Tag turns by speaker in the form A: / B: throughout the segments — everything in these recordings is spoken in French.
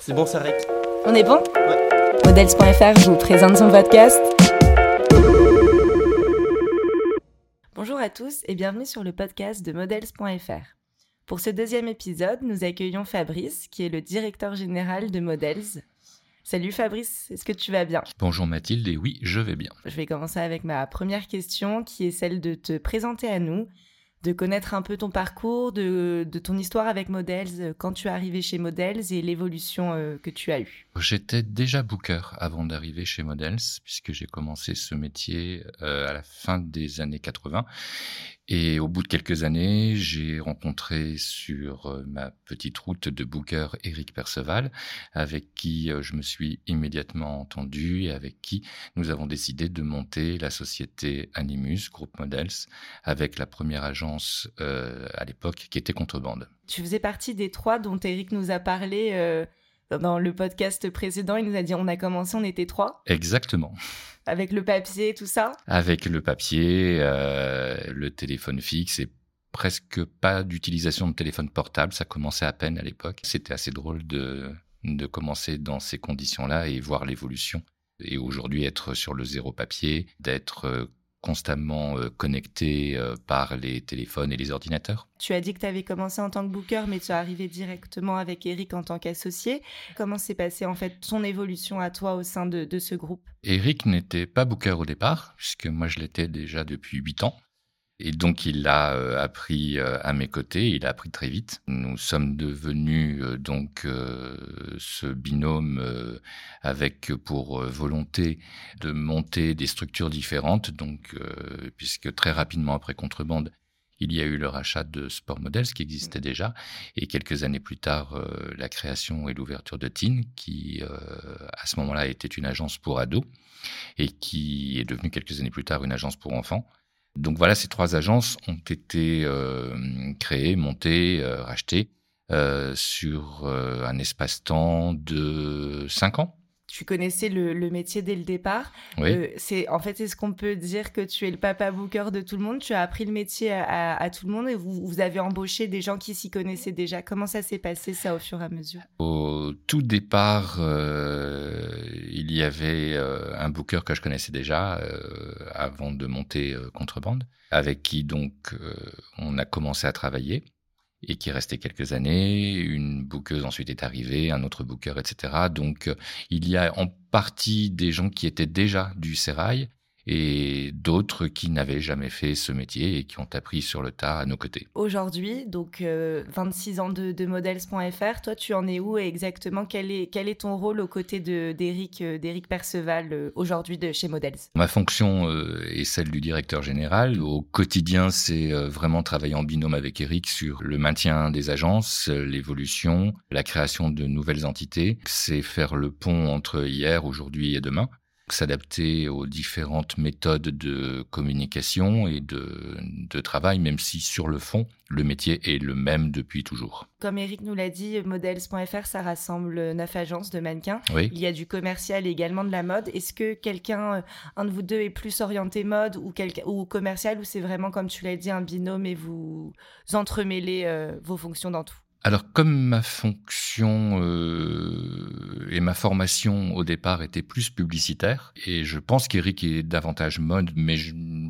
A: C'est bon, ça rec.
B: On est bon
A: Ouais.
B: Models.fr vous présente son podcast. Bonjour à tous et bienvenue sur le podcast de Models.fr. Pour ce deuxième épisode, nous accueillons Fabrice, qui est le directeur général de Models. Salut Fabrice, est-ce que tu vas bien?
C: Bonjour Mathilde, et oui, je vais bien.
B: Je vais commencer avec ma première question, qui est celle de te présenter à nous, de connaître un peu ton parcours, de, ton histoire avec Models, euh, quand tu es arrivé chez Models et l'évolution euh, que tu as eue.
C: J'étais déjà booker avant d'arriver chez Models, puisque j'ai commencé ce métier euh, à la fin des années 80. Et au bout de quelques années, j'ai rencontré sur euh, ma petite route de booker Eric Perceval, avec qui euh, je me suis immédiatement entendu et avec qui nous avons décidé de monter la société Animus, Groupe Models, avec la première agence euh, à l'époque qui était Contrebande.
B: Tu faisais partie des trois dont Eric nous a parlé dans le podcast précédent. Il nous a dit on a commencé, on était trois,
C: Exactement.
B: avec le papier tout ça.
C: avec le papier, euh, le téléphone fixe et presque pas d'utilisation de téléphone portable. Ça commençait à peine à l'époque. C'était assez drôle de, de commencer dans ces conditions-là et voir l'évolution. Et aujourd'hui, être sur le zéro papier, d'être euh, constamment euh, connecté euh, par les téléphones et les ordinateurs.
B: Tu as dit que tu avais commencé en tant que booker, mais tu es arrivé directement avec Eric en tant qu'associé. Comment s'est passée en fait ton évolution à toi au sein de, de ce groupe?
C: Eric n'était pas booker au départ, puisque moi je l'étais déjà depuis huit ans. Et donc il a euh, appris euh, à mes côtés, il a appris très vite. Nous sommes devenus euh, donc ce binôme avec pour volonté de monter des structures différentes, donc puisque très rapidement après Contrebande, il y a eu le rachat de Sport Models qui existait déjà, et quelques années plus tard, la création et l'ouverture de TIN, qui à ce moment-là était une agence pour ados, et qui est devenue quelques années plus tard une agence pour enfants. Donc voilà, ces trois agences ont été euh, créées, montées, euh, rachetées euh, sur un espace-temps de cinq ans.
B: Tu connaissais le, le métier dès le départ.
C: Oui.
B: Euh, c'est en fait, est-ce qu'on peut dire que tu es le papa booker de tout le monde? Tu as appris le métier à, à- à tout le monde et vous, vous avez embauché des gens qui s'y connaissaient déjà. Comment ça s'est passé ça au fur et à mesure?
C: Au tout départ, euh, il y avait euh, un booker que je connaissais déjà avant de monter Contrebande, avec qui donc on a commencé à travailler et qui est resté quelques années. Une bookeuse ensuite est arrivée, un autre booker, etc. Donc euh, il y a en partie des gens qui étaient déjà du sérail et d'autres qui n'avaient jamais fait ce métier et qui ont appris sur le tas à nos côtés.
B: Aujourd'hui, donc euh, 26 ans de, de models.fr, toi tu en es où et exactement? Quel est, quel est ton rôle aux côtés d'Éric euh, d'Éric Perceval euh, aujourd'hui de chez Models?
C: Ma fonction euh, est celle du directeur général. Au quotidien, c'est euh, vraiment travailler en binôme avec Eric sur le maintien des agences, euh, l'évolution, la création de nouvelles entités. C'est faire le pont entre hier, aujourd'hui et demain s'adapter aux différentes méthodes de communication et de, de travail, même si sur le fond, le métier est le même depuis toujours.
B: Comme Eric nous l'a dit, models.fr, ça rassemble neuf agences de mannequins.
C: Oui.
B: Il y a du commercial et également de la mode. Est-ce que quelqu'un, euh, un de vous deux, est plus orienté mode ou, quelqu'un- ou commercial ou c'est vraiment, comme tu l'as dit, un binôme et vous entremêlez euh, vos fonctions dans tout?
C: Alors, comme ma fonction euh, et ma formation au départ étaient plus publicitaires, et je pense qu'Eric est davantage mode, mais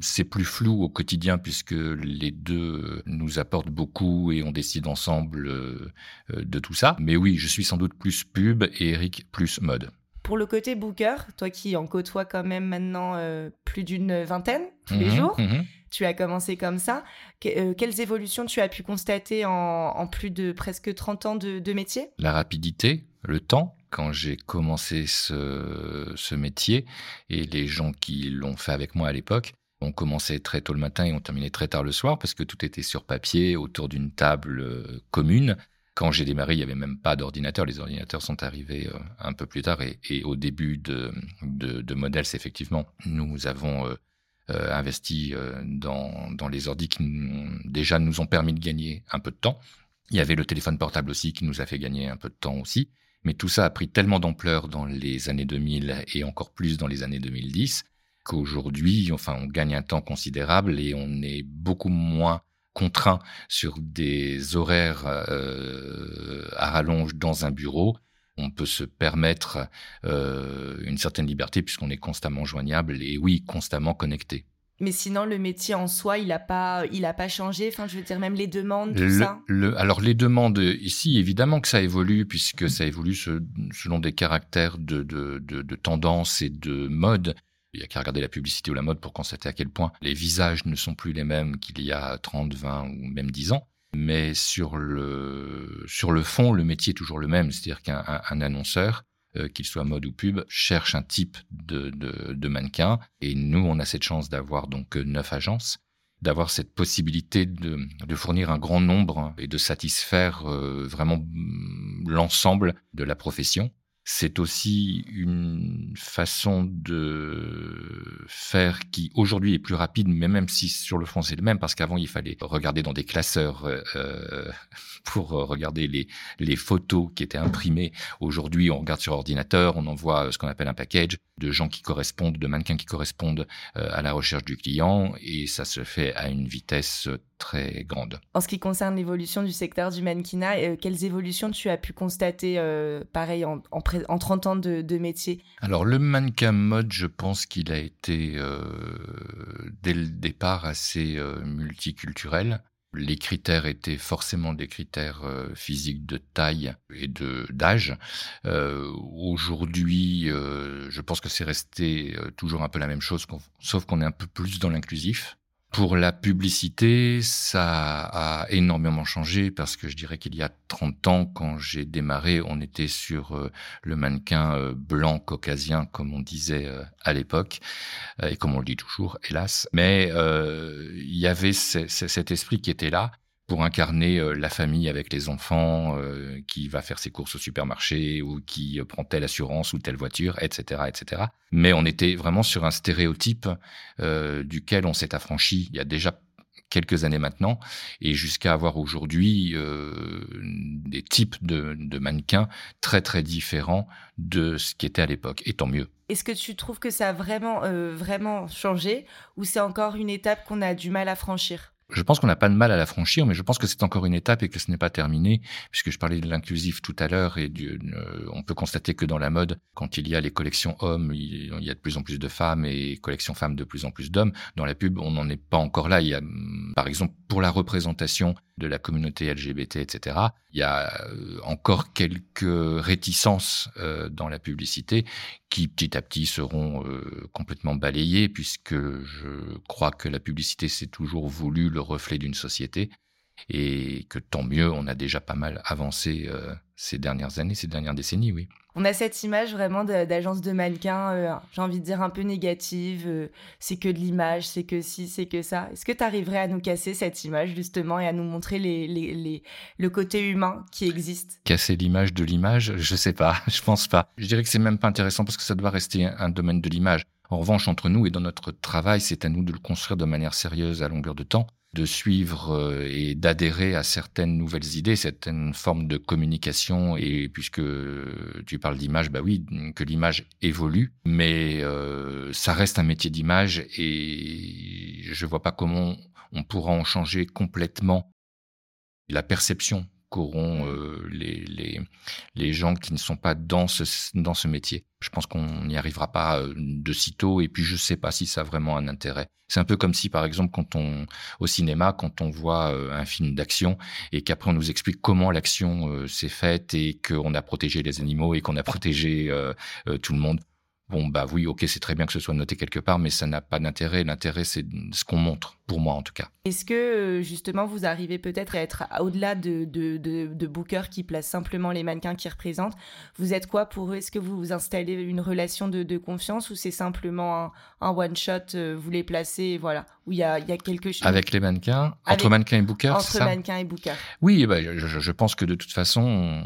C: c'est plus flou au quotidien puisque les deux nous apportent beaucoup et on décide ensemble euh, euh, de tout ça. Mais oui, je suis sans doute plus pub et Eric plus mode.
B: Pour le côté booker, toi qui en côtoies quand même maintenant euh, plus d'une vingtaine tous les
C: Mhm,
B: jours,
C: mhm.
B: tu as commencé comme ça. Que- euh, quelles évolutions tu as pu constater en, en plus de presque 30 ans de, de métier?
C: La rapidité, le temps. Quand j'ai commencé ce, ce métier et les gens qui l'ont fait avec moi à l'époque, on commençait très tôt le matin et on terminait très tard le soir parce que tout était sur papier autour d'une table euh, commune. Quand j'ai démarré, il n'y avait même pas d'ordinateur. Les ordinateurs sont arrivés euh, un peu plus tard et, au début de, de, de Models, effectivement, nous avons euh, euh, investi dans, les ordis qui déjà nous ont permis de gagner un peu de temps. Il y avait le téléphone portable aussi qui nous a fait gagner un peu de temps aussi. Mais tout ça a pris tellement d'ampleur dans les années 2000 et encore plus dans les années 2010 qu'aujourd'hui, enfin, on gagne un temps considérable et on est beaucoup moins contraint sur des horaires euh, à rallonge dans un bureau. on peut se permettre euh, une certaine liberté puisqu'on est constamment joignable et oui, constamment connecté.
B: Mais sinon, le métier en soi, il n'a pas, il a pas changé? Enfin, je veux dire, même les demandes, tout ça?
C: alors, les demandes ici, évidemment que ça évolue, puisque ça évolue selon des caractères de, de, de, de tendance et de mode. Il n'y a qu'à regarder la publicité ou la mode pour constater à quel point les visages ne sont plus les mêmes qu'il y a 30, 20 ou même 10 ans. Mais sur le, sur le fond, le métier est toujours le même. C'est-à-dire qu'un annonceur, euh, qu'il soit mode ou pub, cherche un type de, de, mannequin. Et nous, on a cette chance d'avoir donc neuf agences d'avoir cette possibilité de, de, fournir un grand nombre et de satisfaire euh, vraiment mm, l'ensemble de la profession c'est aussi une façon de faire qui aujourd'hui est plus rapide, mais même si sur le fond c'est le même, parce qu'avant il fallait regarder dans des classeurs euh, euh pour regarder les, les photos qui étaient imprimées. Aujourd'hui on regarde sur ordinateur, on envoie ce qu'on appelle un package de gens qui correspondent, de mannequins qui correspondent euh, à la recherche du client, et ça se fait à une vitesse très grande.
B: En ce qui concerne l'évolution du secteur du mannequinat, euh, quelles évolutions tu as pu constater, euh, pareil, en, en, 30 ans de, de, métier?
C: Alors, le mannequin mode, je pense qu'il a été, euh, dès le départ, assez multiculturel. Les critères étaient forcément des critères physiques de taille et de d'âge. Aujourd'hui, je pense que c'est resté toujours un peu la même chose, sauf qu'on est un peu plus dans l'inclusif. Pour la publicité, ça a énormément changé parce que je dirais qu'il y a 30 ans, quand j'ai démarré, on était sur euh, le mannequin euh, blanc caucasien, comme on disait euh, à l'époque, et comme on le dit toujours, hélas. Mais il y avait cet esprit qui était là pour incarner euh, la famille avec les enfants, euh, qui va faire ses courses au supermarché ou qui euh, prend telle assurance ou telle voiture, etc., etc. Mais on était vraiment sur un stéréotype duquel on s'est affranchi il y a déjà quelques années maintenant, et jusqu'à avoir aujourd'hui des types de, de, mannequins très très différents de ce qui était à l'époque, et tant mieux.
B: Est-ce que tu trouves que ça a vraiment, vraiment changé, ou c'est encore une étape qu'on a du mal à franchir?
C: Je pense qu'on n'a pas de mal à la franchir, mais je pense que c'est encore une étape et que ce n'est pas terminé, puisque je parlais de l'inclusif tout à l'heure et du, euh, on peut constater que dans la mode, quand il y a les collections hommes, il, y a de plus en plus de femmes et collections femmes de plus en plus d'hommes. Dans la pub, on n'en est pas encore là. Il y a, par exemple, pour la représentation de la communauté LGBT, etc., il y a euh, encore quelques réticences euh, dans la publicité qui petit à petit seront euh, complètement balayées puisque je crois que la publicité c'est toujours voulu le reflet d'une société et que tant mieux, on a déjà pas mal avancé ces dernières années, ces dernières décennies, oui.
B: On a cette image vraiment d'agence de mannequins, euh, j'ai envie de dire un peu négative, euh, c'est que de l'image, c'est que si, c'est que ça. Est-ce que tu arriverais à nous casser cette image justement et à nous montrer les, les, le côté humain qui existe?
C: Casser l'image de l'image, je sais pas, je pense pas. Je dirais que c'est même pas intéressant parce que ça doit rester un domaine de l'image. En revanche, entre nous et dans notre travail, c'est à nous de le construire de manière sérieuse à longueur de temps de suivre euh, et d'adhérer à certaines nouvelles idées, certaines formes de communication. Et puisque tu parles d'image, bah oui, que l'image évolue, mais euh, ça reste un métier d'image et je vois pas comment on pourra en changer complètement la perception qu'auront euh, les, les, les, gens qui ne sont pas dans ce, dans ce métier. Je pense qu'on n'y arrivera pas euh, de sitôt et puis je sais pas si ça a vraiment un intérêt. C'est un peu comme si par exemple quand on au cinéma quand on voit euh, un film d'action et qu'après on nous explique comment l'action s'est faite et qu'on a protégé les animaux et qu'on a protégé tout le monde. Bon, bah oui, ok, c'est très bien que ce soit noté quelque part, mais ça n'a pas d'intérêt. L'intérêt, c'est ce qu'on montre, pour moi en tout cas.
B: Est-ce que euh, justement vous arrivez peut-être à être au-delà de, de, de, bookers qui placent simplement les mannequins qui représentent? Vous êtes quoi pour eux? Est-ce que vous vous installez une relation de, confiance ou c'est simplement un, one-shot, euh, vous les placez, et voilà, où il y a, y a, quelque chose?
C: Avec les mannequins? Entre mannequins et bookers
B: Entre mannequins et bookers.
C: Oui, bah, je, je pense que de toute façon,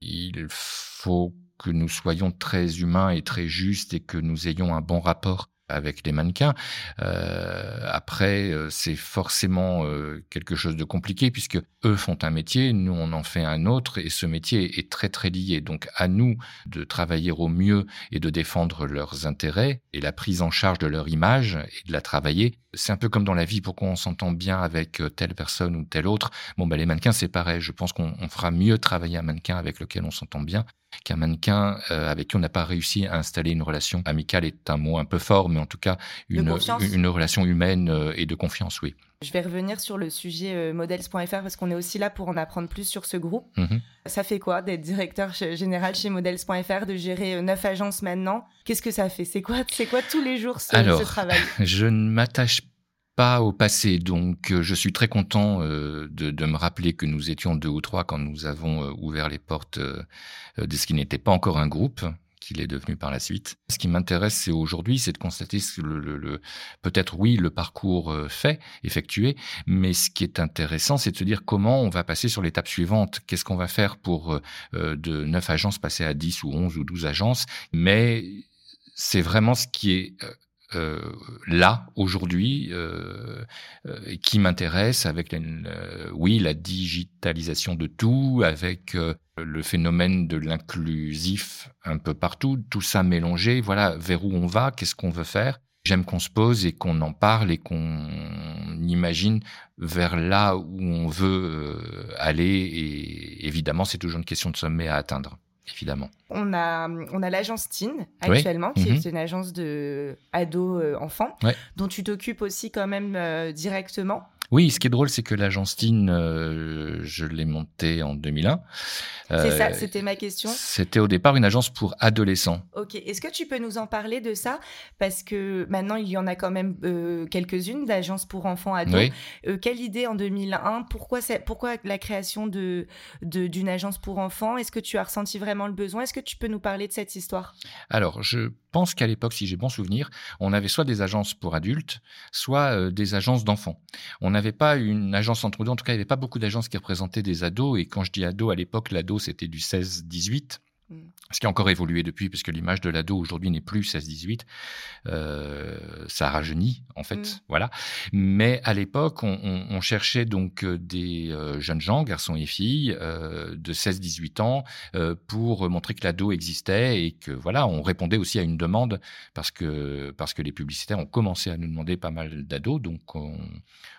C: il faut que nous soyons très humains et très justes et que nous ayons un bon rapport avec les mannequins. Euh, après, euh, c'est forcément euh, quelque chose de compliqué puisque eux font un métier, nous on en fait un autre et ce métier est très très lié. Donc à nous de travailler au mieux et de défendre leurs intérêts et la prise en charge de leur image et de la travailler. C'est un peu comme dans la vie, pourquoi on s'entend bien avec telle personne ou telle autre. Bon, ben les mannequins c'est pareil. Je pense qu'on fera mieux travailler un mannequin avec lequel on s'entend bien qu'un mannequin euh, avec qui on n'a pas réussi à installer une relation amicale est un mot un peu fort, mais en tout cas une, une, relation humaine euh, et de confiance, oui.
B: Je vais revenir sur le sujet euh, models.fr parce qu'on est aussi là pour en apprendre plus sur ce groupe. Mhm. Ça fait quoi d'être directeur général chez models.fr, de gérer neuf agences maintenant? Qu'est-ce que ça fait? C'est quoi, c'est quoi tous les jours ce,
C: Alors,
B: ce travail?
C: Je ne m'attache pas au passé. Donc, euh, je suis très content euh, de, de, me rappeler que nous étions deux ou trois quand nous avons euh, ouvert les portes de ce qui n'était pas encore un groupe qu'il est devenu par la suite. Ce qui m'intéresse, c'est aujourd'hui, c'est de constater le, peut-être oui le parcours fait, effectué, mais ce qui est intéressant, c'est de se dire comment on va passer sur l'étape suivante. Qu'est-ce qu'on va faire pour de neuf agences passer à 10 ou 11 ou 12 agences? Mais c'est vraiment ce qui est euh, là aujourd'hui euh, euh, qui m'intéresse avec oui la digitalisation de tout avec le phénomène de l'inclusif un peu partout tout ça mélangé voilà vers où on va qu'est-ce qu'on veut faire. J'aime qu'on se pose et qu'on en parle et qu'on imagine vers là où on veut aller et évidemment c'est toujours une question de sommet à atteindre évidemment.
B: On a, on a l'agence Teen actuellement, qui est mhm. une agence de euh, enfants, dont tu t'occupes aussi quand même euh, directement.
C: Oui, ce qui est drôle, c'est que l'agence Teen, euh, je l'ai montée en 2001.
B: c'est ça, c'était ma question.
C: C'était au départ une agence pour adolescents.
B: Ok, est-ce que tu peux nous en parler de ça? Parce que maintenant, il y en a quand même quelques-unes d'agences pour enfants ados. quelle idée en 2001 pourquoi, pourquoi la création de, d'une agence pour enfants? Est-ce que tu as ressenti vraiment le besoin? Est-ce que tu peux nous parler de cette histoire?
C: Alors, je pense qu'à l'époque, si j'ai bon souvenir, on avait soit des agences pour adultes, soit euh, des agences d'enfants. On n'avait pas une agence entre deux. En tout cas, il n'y avait pas beaucoup d'agences qui représentaient des ados. Et quand je dis ado, à l'époque, l'ado, c'était du 16-18. Ce qui a encore évolué depuis, puisque l'image de l'ado aujourd'hui n'est plus 16-18, euh, ça rajeunit en fait, mm. voilà. Mais à l'époque, on, on, on, cherchait donc euh, des euh, jeunes gens, garçons et filles, euh, de 16-18 ans, euh, pour montrer que l'ado existait et que voilà, on répondait aussi à une demande parce que parce que les publicitaires ont commencé à nous demander pas mal d'ados, donc on,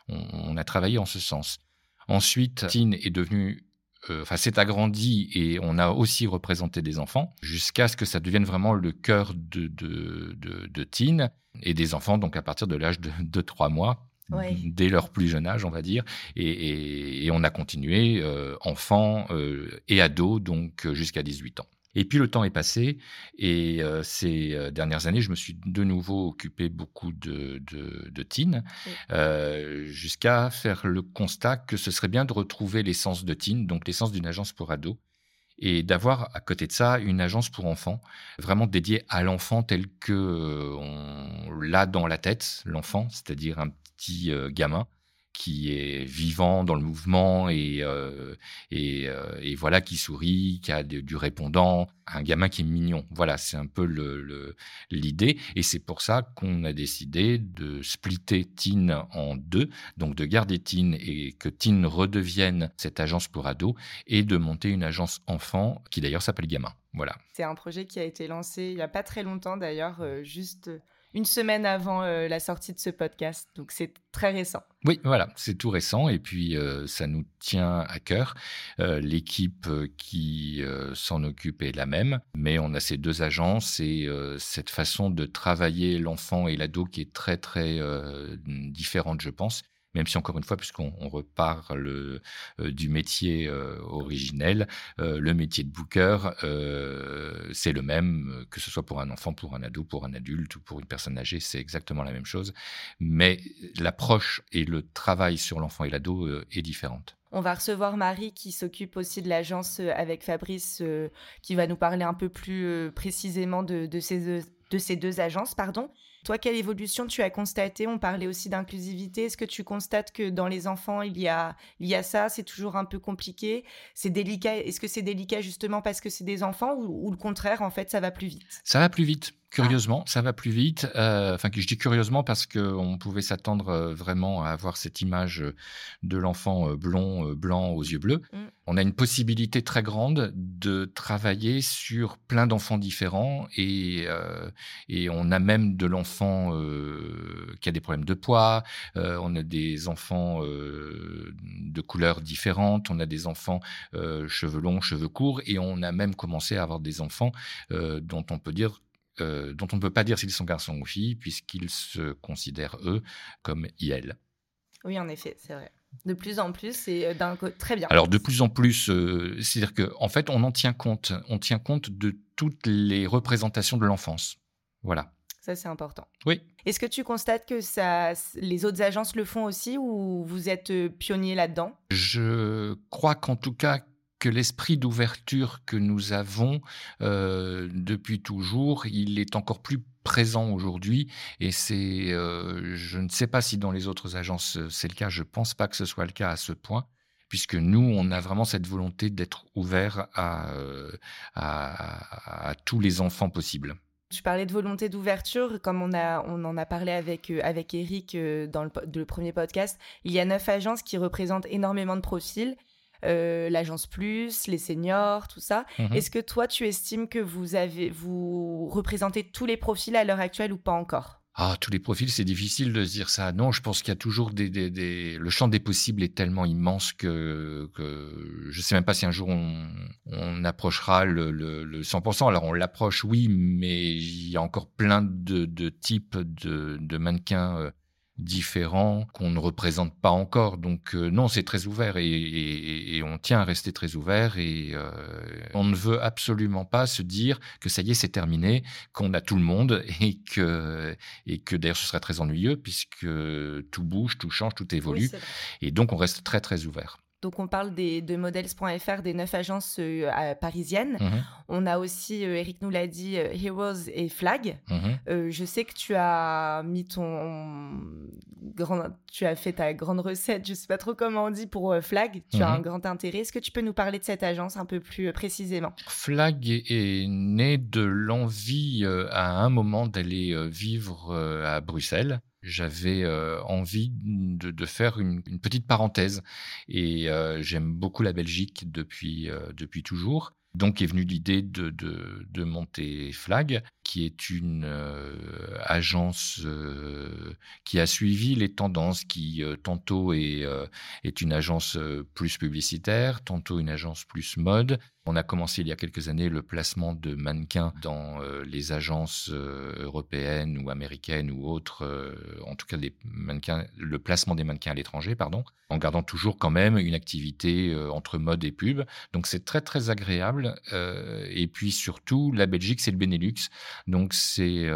C: on, a travaillé en ce sens. Ensuite, Tine est devenu enfin, c'est agrandi et on a aussi représenté des enfants jusqu'à ce que ça devienne vraiment le cœur de, de, de, de teen et des enfants, donc à partir de l'âge de 2-3 mois. dès leur plus jeune âge, on va dire, et, et, et on a continué euh, enfants euh, et ados, donc jusqu'à 18 ans. Et puis le temps est passé et euh, ces euh, dernières années, je me suis de nouveau occupé beaucoup de, de, de teen, euh, jusqu'à faire le constat que ce serait bien de retrouver l'essence de teen, donc l'essence d'une agence pour ados, et d'avoir à côté de ça une agence pour enfants, vraiment dédiée à l'enfant tel que on l'a dans la tête, l'enfant, c'est-à-dire un petit gamin qui est vivant dans le mouvement et, euh, euh, et, voilà, qui sourit, qui a du répondant, un gamin qui est mignon. Voilà, c'est un peu l'idée. Et c'est pour ça qu'on a décidé de splitter Teen en deux, donc de garder Teen et que Teen redevienne cette agence pour ados et de monter une agence enfant qui d'ailleurs s'appelle Gamin. Voilà.
B: C'est un projet qui a été lancé il n'y a pas très longtemps d'ailleurs, euh, juste une semaine avant euh, la sortie de ce podcast. Donc c'est très récent.
C: Oui, voilà, c'est tout récent et puis euh, ça nous tient à cœur. Euh, l'équipe qui s'en occupe est la même, mais on a ces deux agences et cette façon de travailler l'enfant et l'ado qui est très très différente, je pense même si encore une fois, puisqu'on reparle euh, du métier euh, originel, euh, le métier de booker, c'est le même, que ce soit pour un enfant, pour un ado, pour un adulte ou pour une personne âgée, c'est exactement la même chose. Mais l'approche et le travail sur l'enfant et l'ado est différente.
B: On va recevoir Marie qui s'occupe aussi de l'agence avec Fabrice, qui va nous parler un peu plus précisément de, de, ces, de ces deux agences. pardon. Toi, quelle évolution tu as constaté? On parlait aussi d'inclusivité. Est-ce que tu constates que dans les enfants, il y a, il y a ça? C'est toujours un peu compliqué? C'est délicat? Est-ce que c'est délicat justement parce que c'est des enfants ou, ou, le contraire, en fait, ça va plus vite?
C: Ça va plus vite. Curieusement, ça va plus vite. Euh, enfin, je dis curieusement parce qu'on pouvait s'attendre euh, vraiment à avoir cette image de l'enfant euh, blond, blanc aux yeux bleus. Mm. On a une possibilité très grande de travailler sur plein d'enfants différents et, et on a même de l'enfant qui a des problèmes de poids. on a des enfants de couleurs différentes. On a des enfants cheveux longs, cheveux courts et on a même commencé à avoir des enfants dont on peut dire euh, dont on ne peut pas dire s'ils sont garçons ou filles, puisqu'ils se considèrent, eux, comme IL.
B: Oui, en effet, c'est vrai. De plus en plus, c'est euh, d'un côté très bien.
C: Alors, de plus en plus, euh, c'est-à-dire qu'en en fait, on en tient compte. On tient compte de toutes les représentations de l'enfance. Voilà.
B: Ça, c'est important.
C: Oui.
B: Est-ce que tu constates que ça, les autres agences le font aussi ou vous êtes pionnier là-dedans?
C: Je crois qu'en tout cas, que l'esprit d'ouverture que nous avons euh, depuis toujours, il est encore plus présent aujourd'hui et c'est euh, je ne sais pas si dans les autres agences euh, c'est le cas, je pense pas que ce soit le cas à ce point puisque nous on a vraiment cette volonté d'être ouvert à, tous les enfants possibles.
B: Tu parlais de volonté d'ouverture, comme on, a, on en a parlé avec, avec Eric dans le premier podcast. Il y a neuf agences qui représentent énormément de profils euh, l'agence plus, les seniors, tout ça. Mhm. Est-ce que toi, tu estimes que vous avez, vous représentez tous les profils à l'heure actuelle ou pas encore?
C: Ah, tous les profils, c'est difficile de se dire ça. Non, je pense qu'il y a toujours des, des, Le champ des possibles est tellement immense que, que je ne sais même pas si un jour on, approchera le, le, 100%. Alors on l'approche, oui, mais il y a encore plein de, de types de, de mannequins euh, différents qu'on ne représente pas encore. Donc euh, non, c'est très ouvert et, on tient à rester très ouvert et euh, on ne veut absolument pas se dire que ça y est, c'est terminé, qu'on a tout le monde et que, et que d'ailleurs ce serait très ennuyeux puisque tout bouge, tout change, tout évolue. et donc on reste très très ouvert.
B: Donc, on parle des, de models.fr, des neuf agences euh, parisiennes. Mhm. On a aussi, euh, Eric nous l'a dit, euh, Heroes et Flag. Mhm. je sais que tu as mis ton grand, tu as fait ta grande recette, je sais pas trop comment on dit pour Flag. Tu as mhm. un grand intérêt. Est-ce que tu peux nous parler de cette agence un peu plus précisément?
C: Flag est, né de l'envie à un moment d'aller vivre à Bruxelles j'avais euh, envie de, faire une, une, petite parenthèse. Et euh, j'aime beaucoup la Belgique depuis, euh, depuis toujours. Donc est venue l'idée de, de, de, monter Flag, qui est une agence qui a suivi les tendances, qui tantôt est, une agence plus publicitaire, tantôt une agence plus mode, on a commencé il y a quelques années le placement de mannequins dans euh, les agences euh, européennes ou américaines ou autres, euh, en tout cas le placement des mannequins à l'étranger, pardon, en gardant toujours quand même une activité entre mode et pub. Donc c'est très très agréable. et puis surtout, la Belgique, c'est le Benelux, donc c'est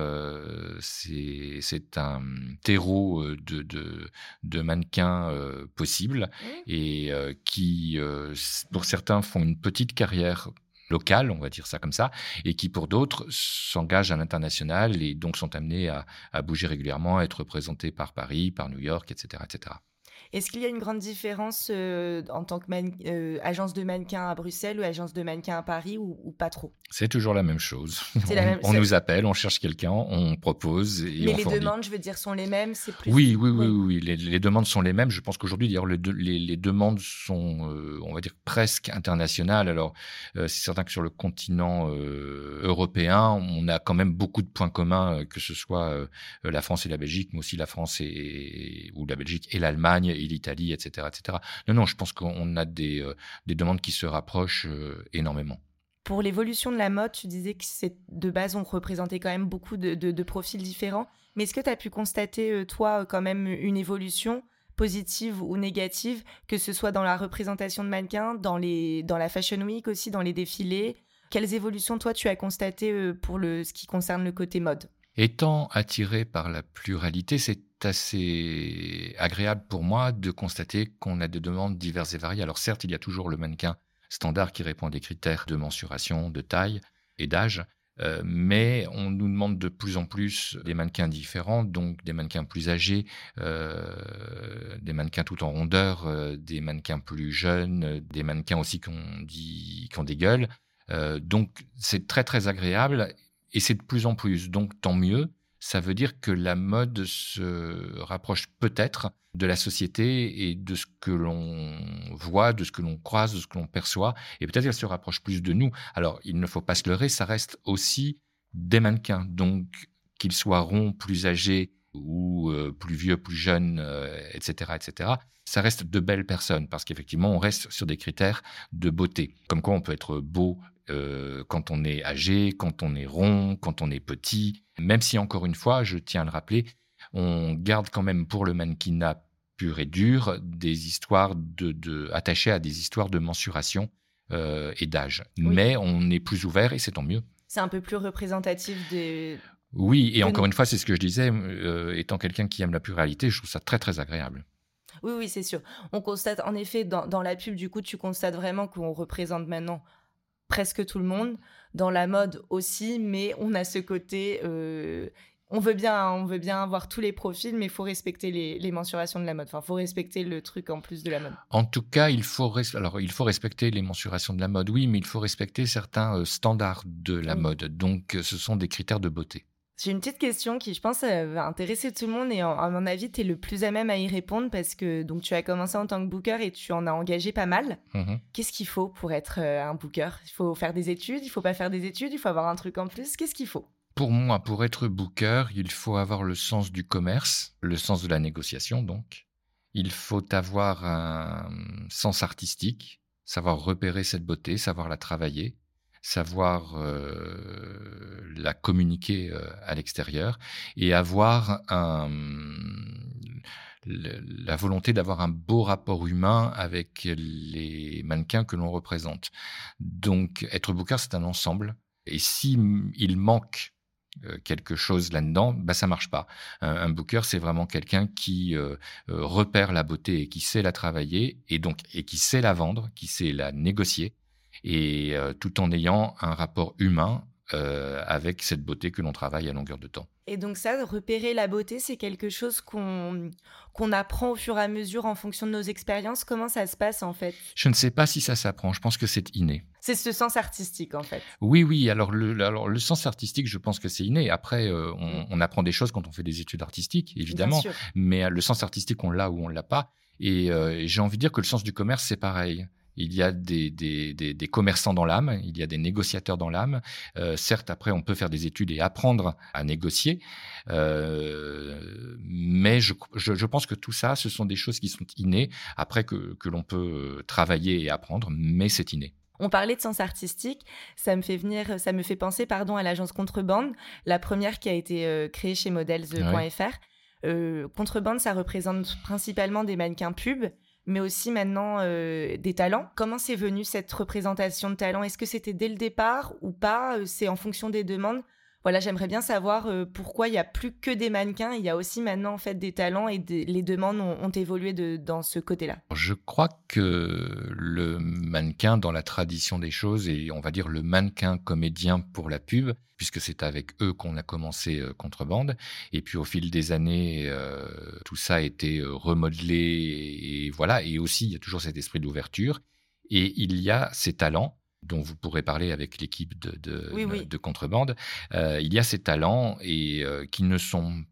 C: c'est un terreau de, de, de mannequins possibles et qui, pour certains, font une petite carrière locales, on va dire ça comme ça, et qui pour d'autres s'engagent à l'international et donc sont amenés à, à, bouger régulièrement, à être représentés par Paris, par New York, etc. etc.
B: Est-ce qu'il y a une grande différence euh, en tant qu'agence euh, agence de mannequins à Bruxelles ou agence de mannequins à Paris ou, pas trop?
C: C'est toujours la même chose. on, nous appelle, on cherche quelqu'un, on propose et
B: Mais
C: les
B: demandes, je veux dire, sont les mêmes c'est plus...
C: Oui, oui, oui, oui, Les, demandes sont les mêmes. Je pense qu'aujourd'hui, d'ailleurs, les, les, demandes sont, euh, on va dire, presque internationales. Alors, c'est certain que sur le continent européen, on a quand même beaucoup de points communs, que ce soit la France et la Belgique, mais aussi la France et, ou la Belgique et l'Allemagne l'Italie, etc., etc. Non, non, je pense qu'on a des, euh, des, demandes qui se rapprochent euh, énormément.
B: Pour l'évolution de la mode, tu disais que de base, on représentait quand même beaucoup de, de, profils différents. Mais est-ce que tu as pu constater, euh, toi, quand même une évolution positive ou négative, que ce soit dans la représentation de mannequins, dans, les, dans la Fashion Week aussi, dans les défilés? Quelles évolutions, toi, tu as constatées pour le, ce qui concerne le côté mode?
C: Étant attiré par la pluralité, c'est assez agréable pour moi de constater qu'on a des demandes diverses et variées. Alors certes, il y a toujours le mannequin standard qui répond à des critères de mensuration, de taille et d'âge, euh, mais on nous demande de plus en plus des mannequins différents, donc des mannequins plus âgés, euh, des mannequins tout en rondeur, euh, des mannequins plus jeunes, des mannequins aussi qui ont, dit, qui ont des gueules. donc c'est très très agréable Et c'est de plus en plus, donc tant mieux. Ça veut dire que la mode se rapproche peut-être de la société et de ce que l'on voit, de ce que l'on croise, de ce que l'on perçoit. Et peut-être qu'elle se rapproche plus de nous. Alors, il ne faut pas se leurrer, ça reste aussi des mannequins. Donc, qu'ils soient ronds, plus âgés ou euh, plus vieux, plus jeunes, etc., euh, etc., ça reste de belles personnes parce qu'effectivement, on reste sur des critères de beauté. Comme quoi, on peut être beau euh, quand on est âgé, quand on est rond, quand on est petit. Même si, encore une fois, je tiens à le rappeler, on garde quand même pour le mannequinat pur et dur des histoires de, attachées à des histoires de mensuration euh, et d'âge. Mais on est plus ouvert et c'est tant mieux.
B: C'est un peu plus représentatif des.
C: Oui, et encore une fois, c'est ce que je disais, euh, étant quelqu'un qui aime la pluralité, je trouve ça très très agréable.
B: Oui, oui, c'est sûr. On constate, en effet, dans, dans, la pub, du coup, tu constates vraiment qu'on représente maintenant presque tout le monde, dans la mode aussi, mais on a ce côté. Euh, on veut bien, on veut bien avoir tous les profils, mais il faut respecter les, mensurations de la mode. Enfin, faut respecter le truc en plus de la mode.
C: En tout cas, il faut alors il faut respecter les mensurations de la mode, oui, mais il faut respecter certains euh, standards de la mode. Donc, ce sont des critères de beauté.
B: J'ai une petite question qui, je pense, euh, va intéresser tout le monde et à mon avis, tu es le plus à même à y répondre parce que donc tu as commencé en tant que booker et tu en as engagé pas mal. Mmh Qu'est-ce qu'il faut pour être euh, un booker? Il faut faire des études, il faut pas faire des études, il faut avoir un truc en plus? Qu'est-ce qu'il faut?
C: Pour moi, pour être booker, il faut avoir le sens du commerce, le sens de la négociation donc. Il faut avoir un sens artistique, savoir repérer cette beauté, savoir la travailler savoir euh, la communiquer euh, à l'extérieur et avoir un, la volonté d'avoir un beau rapport humain avec les mannequins que l'on représente. Donc, être booker, c'est un ensemble. Et si il manque euh, quelque chose là-dedans, bah ça marche pas. Un, booker, c'est vraiment quelqu'un qui repère la beauté et qui sait la travailler et donc et qui sait la vendre, qui sait la négocier et euh, tout en ayant un rapport humain euh, avec cette beauté que l'on travaille à longueur de temps.
B: Et donc ça, repérer la beauté, c'est quelque chose qu'on qu'on apprend au fur et à mesure en fonction de nos expériences. Comment ça se passe en fait?
C: Je ne sais pas si ça s'apprend. Je pense que c'est inné.
B: C'est ce sens artistique en fait.
C: Oui, oui. Alors le, alors, le sens artistique, je pense que c'est inné. Après, euh, on, on, apprend des choses quand on fait des études artistiques, évidemment. Mais le sens artistique, on l'a ou on l'a pas. Et j'ai envie de dire que le sens du commerce, c'est pareil il y a des, des, commerçants dans l'âme, il y a des négociateurs dans l'âme. Euh, certes, après, on peut faire des études et apprendre à négocier, euh, mais je, je, pense que tout ça, ce sont des choses qui sont innées, après que, que l'on peut travailler et apprendre, mais c'est inné.
B: On parlait de sens artistique, ça me fait venir, ça me fait penser, pardon, à l'agence Contrebande, la première qui a été euh, créée chez models.fr. Contrebande, ça représente principalement des mannequins pubs mais aussi maintenant euh, des talents. Comment c'est venu cette représentation de talents? Est-ce que c'était dès le départ ou pas? Euh, C'est en fonction des demandes? Voilà, j'aimerais bien savoir euh, pourquoi il n'y a plus que des mannequins, il y a aussi maintenant en fait des talents et les demandes ont, évolué de, dans ce côté-là.
C: Je crois que le mannequin dans la tradition des choses et on va dire le mannequin comédien pour la pub, puisque c'est avec eux qu'on a commencé euh, Contrebande, et puis au fil des années, euh, tout ça a été remodelé et, et voilà, et aussi il y a toujours cet esprit d'ouverture. Et il y a ces talents dont vous pourrez parler avec l'équipe de, de, contrebande, euh, il y a ces talents et euh, qui ne sont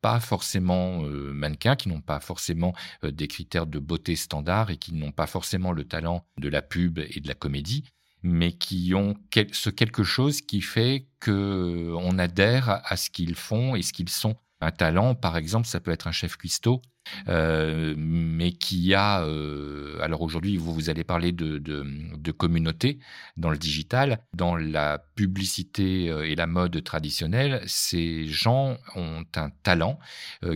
C: pas forcément euh, mannequins, qui n'ont pas forcément des critères de beauté standard et qui n'ont pas forcément le talent de la pub et de la comédie, mais qui ont ce quelque chose qui fait que on adhère à ce qu'ils font et ce qu'ils sont. Un talent, par exemple, ça peut être un chef cuistot euh, mais qui a, euh, alors aujourd'hui vous, vous allez parler de, de, communauté dans le digital, dans la publicité euh, et la mode traditionnelle, ces gens ont un talent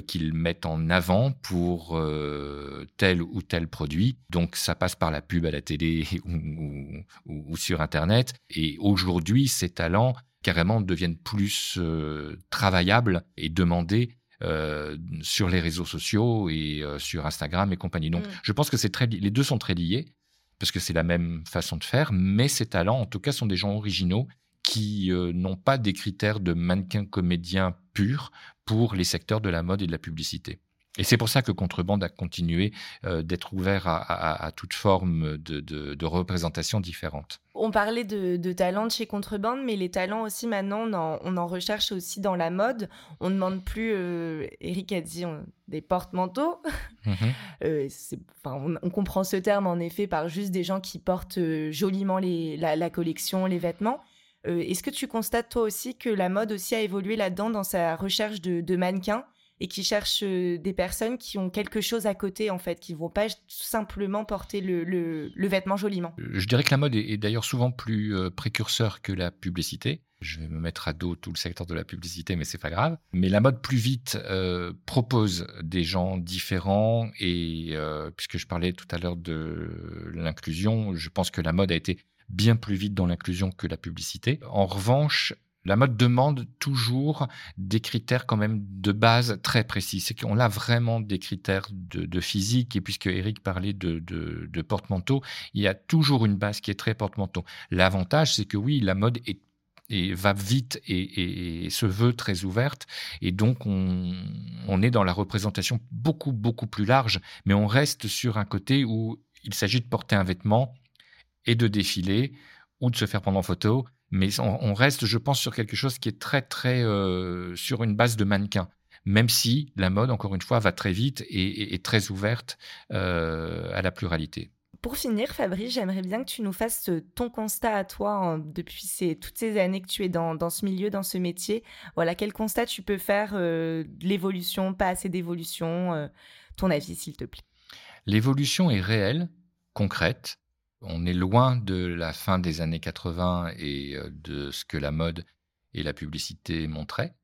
C: qu'ils mettent en avant pour tel ou tel produit. Donc ça passe par la pub à la télé ou, ou sur Internet. Et aujourd'hui, ces talents carrément deviennent plus travaillables et demandés euh, sur les réseaux sociaux et euh, sur Instagram et compagnie. Donc, mm. je pense que c'est très, les deux sont très liés parce que c'est la même façon de faire, mais ces talents, en tout cas, sont des gens originaux qui euh, n'ont pas des critères de mannequin comédien pur pour les secteurs de la mode et de la publicité. Et c'est pour ça que Contrebande a continué euh, d'être ouvert à, toute forme de, représentation différente.
B: On parlait de, talents chez Contrebande, mais les talents aussi maintenant, on en, recherche aussi dans la mode. On ne demande plus, euh, Eric a dit, des porte-manteaux. Mhm. Euh, on, comprend ce terme en effet par juste des gens qui portent joliment la, collection, les vêtements. Est-ce que tu constates toi aussi que la mode aussi a évolué là-dedans dans sa recherche de mannequins? Et qui cherchent euh, des personnes qui ont quelque chose à côté, en fait, qui vont pas simplement porter le, vêtement joliment.
C: Euh, je dirais que la mode est, d'ailleurs souvent plus euh, précurseur que la publicité. Je vais me mettre à dos tout le secteur de la publicité, mais c'est pas grave. Mais la mode plus vite propose des gens différents et puisque je parlais tout à l'heure de l'inclusion, je pense que la mode a été bien plus vite dans l'inclusion que la publicité. En revanche, la mode demande toujours des critères quand même de base très précis. C'est qu'on a vraiment des critères de, physique. Et puisque Eric parlait de, porte-manteau, il y a toujours une base qui est très porte-manteau. L'avantage, c'est que oui, la mode va vite et, se veut très ouverte. Et donc, on, on, est dans la représentation beaucoup, beaucoup plus large, mais on reste sur un côté où il s'agit de porter un vêtement et de défiler ou de se faire prendre en photo mais on, reste, je pense, sur quelque chose qui est très, très euh, sur une base de mannequin. Même si la mode, encore une fois, va très vite et est très ouverte euh, à la pluralité.
B: Pour finir, Fabrice, j'aimerais bien que tu nous fasses euh, ton constat à toi depuis toutes ces années que tu es dans, ce milieu, dans ce métier. Voilà, quel constat tu peux faire de l'évolution, pas assez d'évolution Ton avis, s'il te plaît?
C: L'évolution est réelle, concrète on est loin de la fin des années 80 et euh, de ce que la mode et la publicité montraient.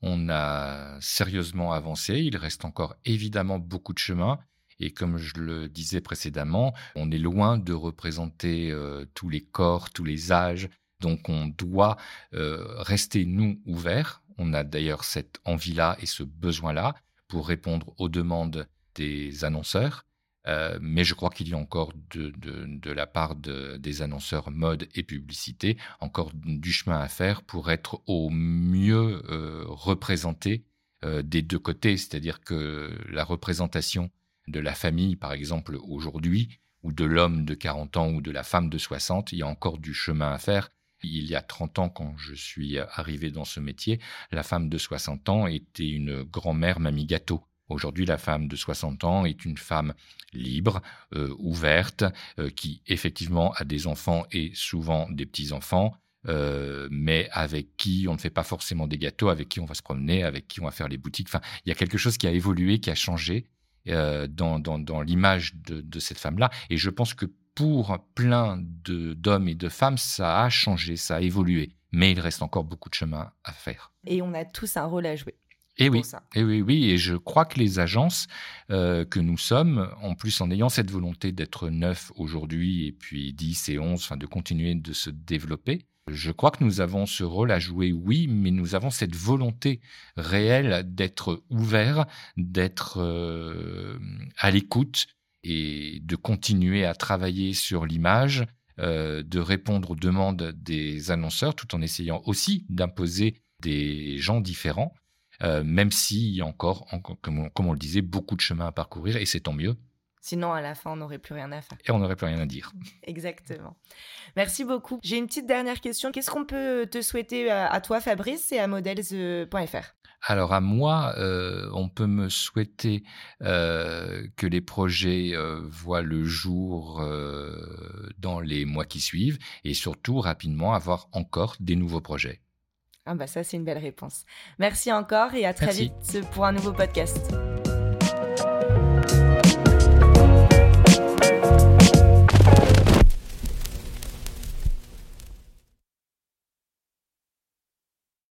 C: On a sérieusement avancé, il reste encore évidemment beaucoup de chemin, et comme je le disais précédemment, on est loin de représenter euh, tous les corps, tous les âges, donc on doit euh, rester, nous, ouverts. On a d'ailleurs cette envie-là et ce besoin-là pour répondre aux demandes des annonceurs. Euh, mais je crois qu'il y a encore de, la part des annonceurs mode et publicité encore du chemin à faire pour être au mieux euh, représenté euh, des deux côtés. C'est-à-dire que la représentation de la famille, par exemple, aujourd'hui, ou de l'homme de 40 ans ou de la femme de 60, il y a encore du chemin à faire. Il y a 30 ans, quand je suis arrivé dans ce métier, la femme de 60 ans était une grand-mère mamie gâteau. Aujourd'hui, la femme de 60 ans est une femme libre, euh, ouverte, euh, qui effectivement a des enfants et souvent des petits-enfants, euh, mais avec qui on ne fait pas forcément des gâteaux, avec qui on va se promener, avec qui on va faire les boutiques. Enfin, il y a quelque chose qui a évolué, qui a changé dans, l'image de, de, cette femme-là. Et je pense que pour plein d'hommes et de femmes, ça a changé, ça a évolué. Mais il reste encore beaucoup de chemin à faire.
B: Et on a tous un rôle à jouer.
C: Et oui, et oui, oui, et je crois que les agences euh, que nous sommes, en plus en ayant cette volonté d'être neuf aujourd'hui et puis 10 et 11, enfin de continuer de se développer, je crois que nous avons ce rôle à jouer, oui, mais nous avons cette volonté réelle d'être ouverts, d'être euh, à l'écoute et de continuer à travailler sur l'image, euh, de répondre aux demandes des annonceurs tout en essayant aussi d'imposer des gens différents. Euh, même s'il y a encore, comme, on, le disait, beaucoup de chemin à parcourir, et c'est tant mieux.
B: Sinon, à la fin, on n'aurait plus rien à faire.
C: Et on n'aurait plus rien à dire.
B: Exactement. Merci beaucoup. J'ai une petite dernière question. Qu'est-ce qu'on peut te souhaiter à, toi, Fabrice, et à models.fr
C: alors à moi, euh, on peut me souhaiter euh, que les projets voient le jour dans les mois qui suivent et surtout rapidement avoir encore des nouveaux projets.
B: Ah bah ça c'est une belle réponse. Merci encore et à très vite pour un nouveau podcast.